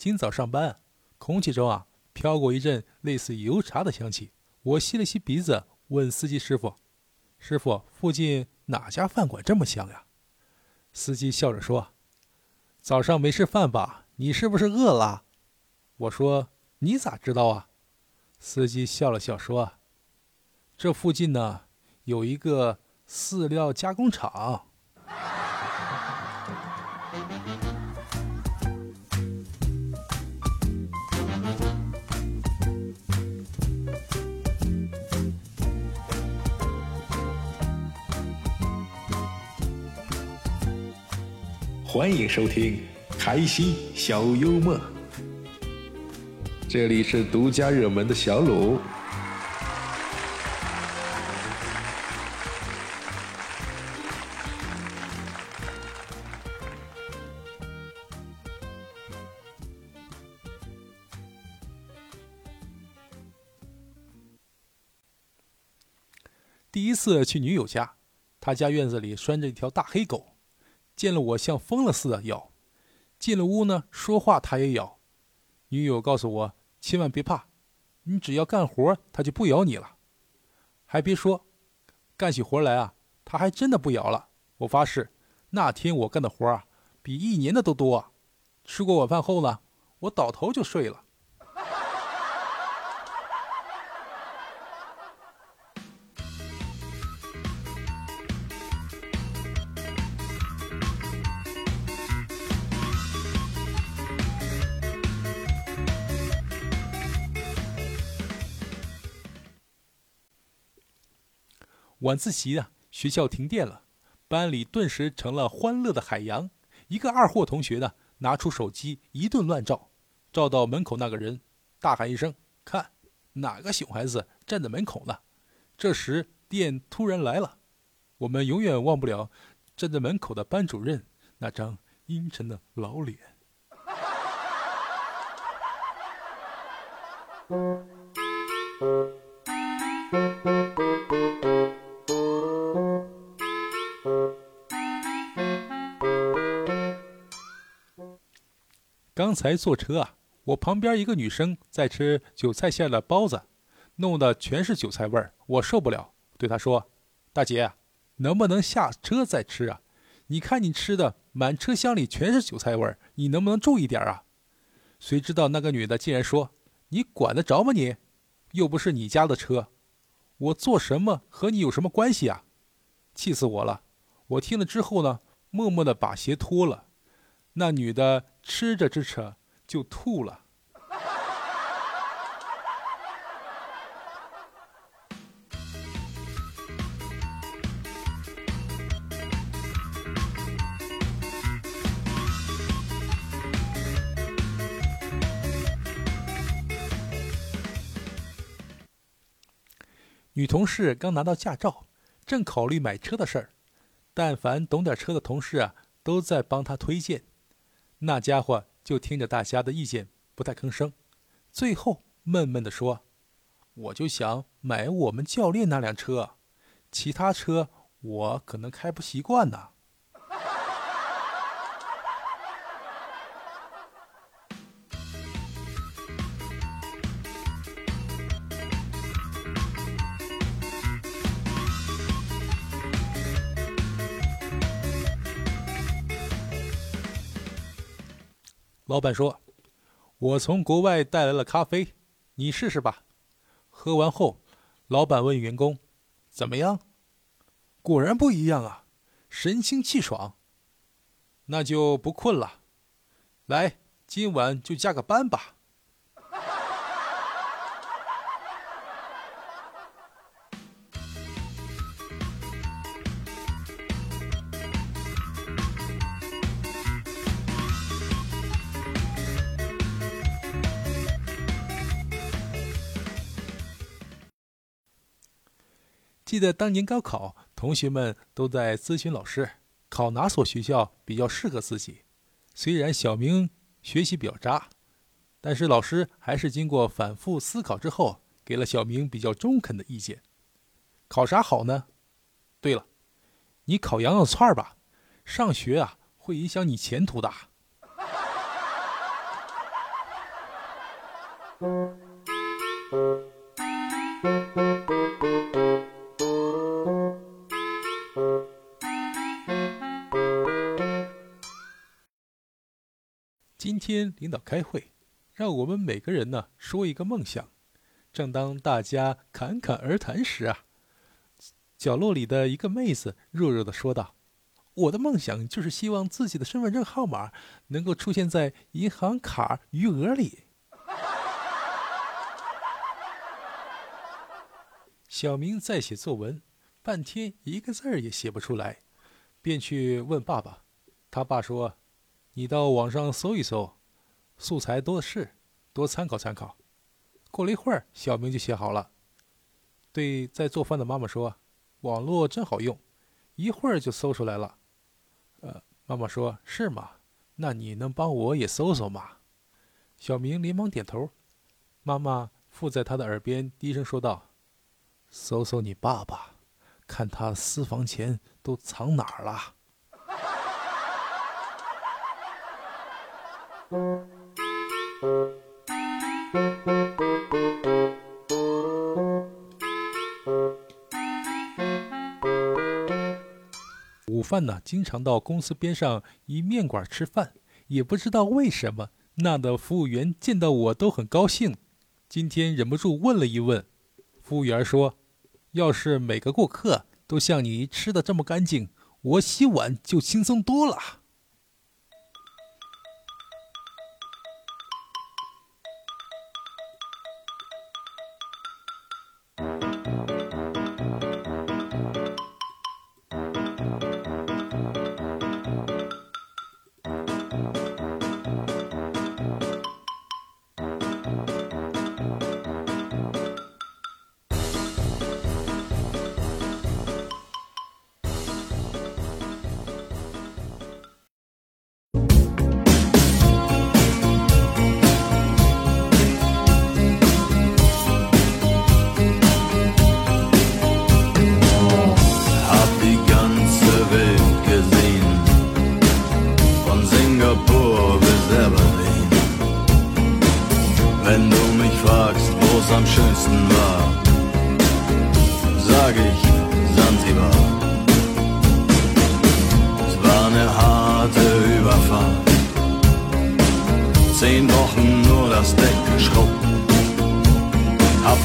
今早上班，空气中啊飘过一阵类似油茶的香气。我吸了吸鼻子，问司机师傅：“师傅，附近哪家饭馆这么香呀？”司机笑着说：“早上没吃饭吧？你是不是饿了？”我说：“你咋知道啊？”司机笑了笑说：“这附近呢有一个饲料加工厂。”欢迎收听《开心小幽默》，这里是独家热门的小鲁。第一次去女友家，她家院子里拴着一条大黑狗。见了我像疯了似的咬，进了屋呢，说话它也咬。女友告诉我，千万别怕，你只要干活，它就不咬你了。还别说，干起活来啊，它还真的不咬了。我发誓，那天我干的活啊，比一年的都多。吃过晚饭后呢，我倒头就睡了。晚自习啊，学校停电了，班里顿时成了欢乐的海洋。一个二货同学呢，拿出手机一顿乱照，照到门口那个人，大喊一声：“看，哪个熊孩子站在门口呢？”这时电突然来了，我们永远忘不了站在门口的班主任那张阴沉的老脸。刚才坐车啊，我旁边一个女生在吃韭菜馅的包子，弄得全是韭菜味儿，我受不了，对她说：“大姐，能不能下车再吃啊？你看你吃的满车厢里全是韭菜味儿，你能不能注意点啊？”谁知道那个女的竟然说：“你管得着吗你？又不是你家的车，我做什么和你有什么关系啊？”气死我了！我听了之后呢，默默的把鞋脱了。那女的吃着吃着就吐了。女同事刚拿到驾照，正考虑买车的事儿。但凡懂点车的同事啊，都在帮她推荐。那家伙就听着大家的意见，不太吭声，最后闷闷地说：“我就想买我们教练那辆车，其他车我可能开不习惯呢。”老板说：“我从国外带来了咖啡，你试试吧。”喝完后，老板问员工：“怎么样？”果然不一样啊，神清气爽。那就不困了，来，今晚就加个班吧。记得当年高考同学们都在咨询老师考哪所学校比较适合自己。虽然小明学习比较渣但是老师还是经过反复思考之后给了小明比较中肯的意见。考啥好呢？对了你烤羊肉串吧上学啊会影响你前途的。今天领导开会，让我们每个人呢说一个梦想。正当大家侃侃而谈时啊，角落里的一个妹子弱弱的说道：“我的梦想就是希望自己的身份证号码能够出现在银行卡余额里。”小明在写作文，半天一个字儿也写不出来，便去问爸爸。他爸说。你到网上搜一搜，素材多的是，多参考参考。过了一会儿，小明就写好了。对在做饭的妈妈说：“网络真好用，一会儿就搜出来了。”呃，妈妈说：“是吗？那你能帮我也搜搜吗？”小明连忙点头。妈妈附在他的耳边低声说道：“搜搜你爸爸，看他私房钱都藏哪儿了。”午饭呢，经常到公司边上一面馆吃饭，也不知道为什么，那的服务员见到我都很高兴。今天忍不住问了一问，服务员说：“要是每个顾客都像你吃的这么干净，我洗碗就轻松多了。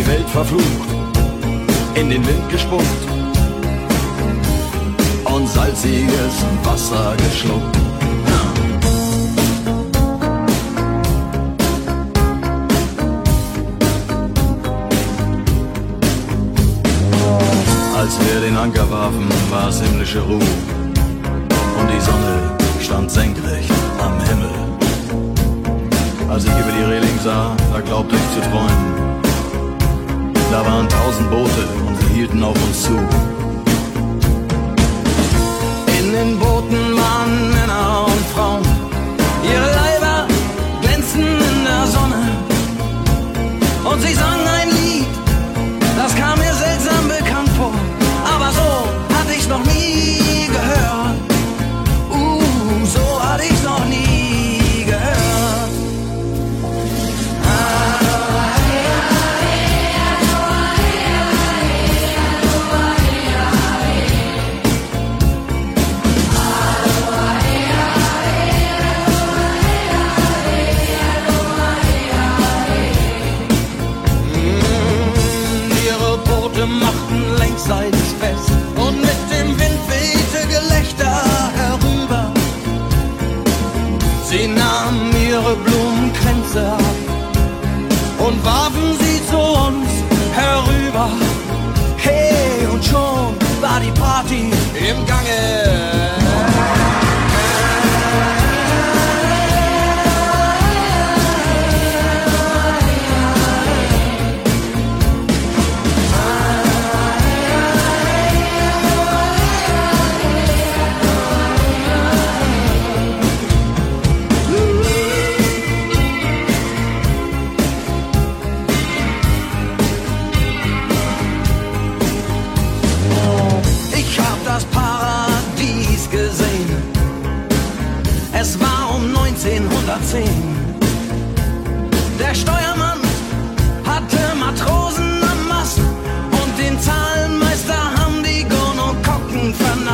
”die Welt verflucht, in den Wind gespuckt und salziges Wasser geschluckt. Als wir den Anker warfen, war es himmlische Ruhe und die Sonne stand senkrecht am Himmel. Als ich über die Reling sah, da glaubte ich zu träumen. Da waren tausend Boote und sie hielten auf uns zu. machten längsseitig fest.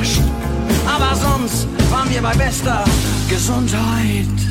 überrascht. Aber sonst waren wir bei bester Gesundheit.